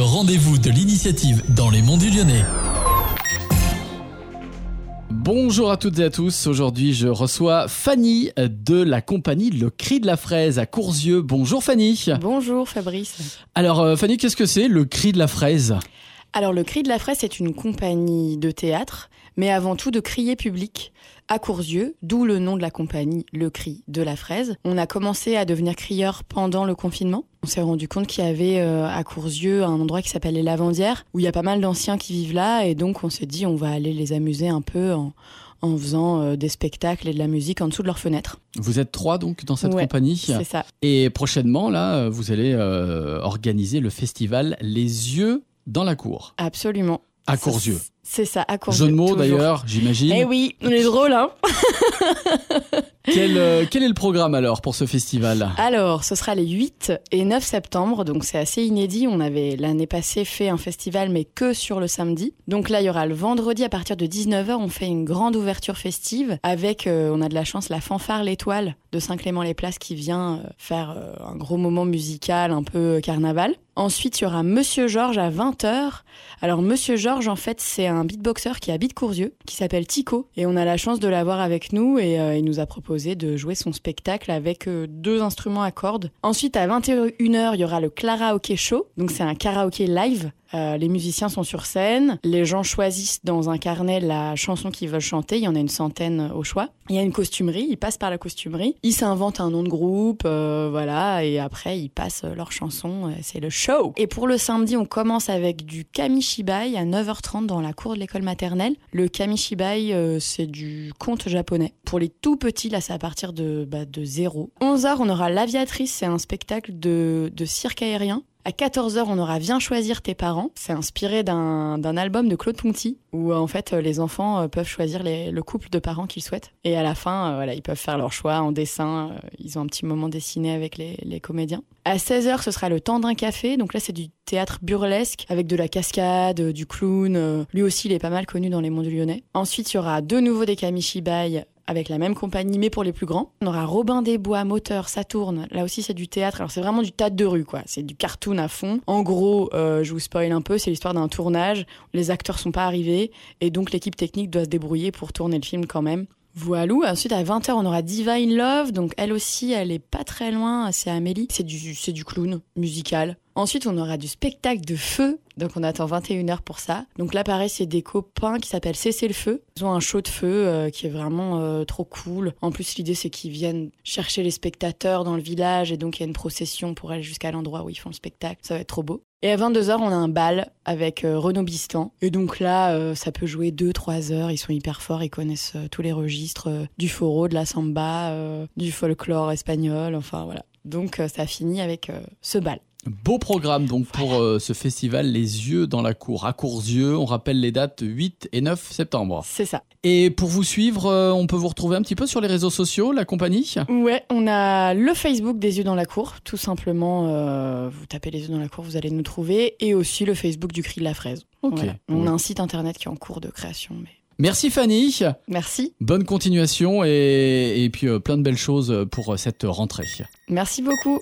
rendez-vous de l'initiative dans les monts du Lyonnais. Bonjour à toutes et à tous. Aujourd'hui, je reçois Fanny de la compagnie Le Cri de la Fraise à Courzieux. Bonjour Fanny. Bonjour Fabrice. Alors euh, Fanny, qu'est-ce que c'est le Cri de la Fraise? Alors le Cri de la Fraise, c'est une compagnie de théâtre, mais avant tout de crier public à Courzieux, d'où le nom de la compagnie Le Cri de la Fraise. On a commencé à devenir crieur pendant le confinement. On s'est rendu compte qu'il y avait euh, à Courzieux un endroit qui s'appelle les Lavandières, où il y a pas mal d'anciens qui vivent là, et donc on s'est dit on va aller les amuser un peu en, en faisant euh, des spectacles et de la musique en dessous de leurs fenêtres. Vous êtes trois donc dans cette Ouais, compagnie. C'est ça. Et prochainement, là, vous allez euh, organiser le festival Les Yeux dans la cour Absolument. à Courzieux. C'est ça, à Courzieux. Jeu de mots d'ailleurs, j'imagine. Eh oui, on est drôle, hein Quel, euh, quel est le programme alors pour ce festival? Alors, ce sera les 8 et 9 septembre, donc c'est assez inédit. On avait l'année passée fait un festival, mais que sur le samedi. Donc là, il y aura le vendredi à partir de 19h, on fait une grande ouverture festive avec, euh, on a de la chance, la fanfare L'Étoile de Saint-Clément-les-Places qui vient euh, faire euh, un gros moment musical, un peu carnaval. Ensuite, il y aura Monsieur Georges à 20h. Alors, Monsieur Georges, en fait, c'est un beatboxer qui habite Courzieux, qui s'appelle Tico. Et on a la chance de l'avoir avec nous et euh, il nous a proposé de jouer son spectacle avec euh, deux instruments à cordes. Ensuite, à 21h, il y aura le Clara Show. Donc, c'est un karaoké live. Euh, les musiciens sont sur scène. Les gens choisissent dans un carnet la chanson qu'ils veulent chanter. Il y en a une centaine au choix. Il y a une costumerie. Ils passent par la costumerie. Ils s'inventent un nom de groupe. euh, voilà. Et après, ils passent euh, leur chanson. C'est le show. Et pour le samedi, on commence avec du kamishibai à 9h30 dans la cour de l'école maternelle. Le kamishibai, c'est du conte japonais. Pour les tout petits, là, c'est à partir de, bah, de zéro. 11h, on aura L'aviatrice. C'est un spectacle de, de cirque aérien. À 14h, on aura Viens choisir tes parents. C'est inspiré d'un album de Claude Ponty où euh, en fait euh, les enfants euh, peuvent choisir le couple de parents qu'ils souhaitent. Et à la fin, voilà, ils peuvent faire leur choix en dessin. Ils ont un petit moment dessiné avec les, comédiens. À 16h, ce sera le temps d'un café. Donc là, c'est du théâtre burlesque avec de la cascade, du clown. Lui aussi, il est pas mal connu dans les mondes du lyonnais. Ensuite, il y aura de nouveau des kamishibai avec la même compagnie, mais pour les plus grands. On aura Robin des Bois, moteur, ça tourne. Là aussi, c'est du théâtre. Alors, c'est vraiment du théâtre de rue, quoi. C'est du cartoon à fond. En gros, je vous spoil un peu, c'est l'histoire d'un tournage. Les acteurs sont pas arrivés, et donc l'équipe technique doit se débrouiller pour tourner le film quand même. Voilà. Ensuite, à 20h, on aura Divine Love. Donc, elle aussi, elle est pas très loin. C'est Amélie. C'est du, c'est du clown musical. Ensuite, on aura du spectacle de feu. Donc, on attend 21h pour ça. Donc là, pareil, c'est des copains qui s'appellent Cesser le feu. Ils ont un show de feu euh, qui est vraiment euh, trop cool. En plus, l'idée, c'est qu'ils viennent chercher les spectateurs dans le village. Et donc, il y a une procession pour aller jusqu'à l'endroit où ils font le spectacle. Ça va être trop beau. Et à 22h, on a un bal avec euh, Renaud Bistan. Et donc là, euh, ça peut jouer 2-3 heures. Ils sont hyper forts. Ils connaissent euh, tous les registres du foro, de la samba, du folklore espagnol. Enfin, voilà. Donc, ça finit avec ce bal. Beau programme donc pour euh, ce festival Les Yeux dans la cour à Courzieux. On rappelle les dates 8 et 9 septembre. C'est ça. Et pour vous suivre, euh, on peut vous retrouver un petit peu sur les réseaux sociaux, la compagnie? Ouais, on a le Facebook des yeux dans la cour, tout simplement. euh, vous tapez les yeux dans la cour, vous allez nous trouver, et aussi le Facebook du Cri de la Fraise. Voilà. On a un site internet qui est en cours de création. Mais Merci Fanny. merci, Bonne continuation et, et puis plein de belles choses pour cette rentrée. merci beaucoup.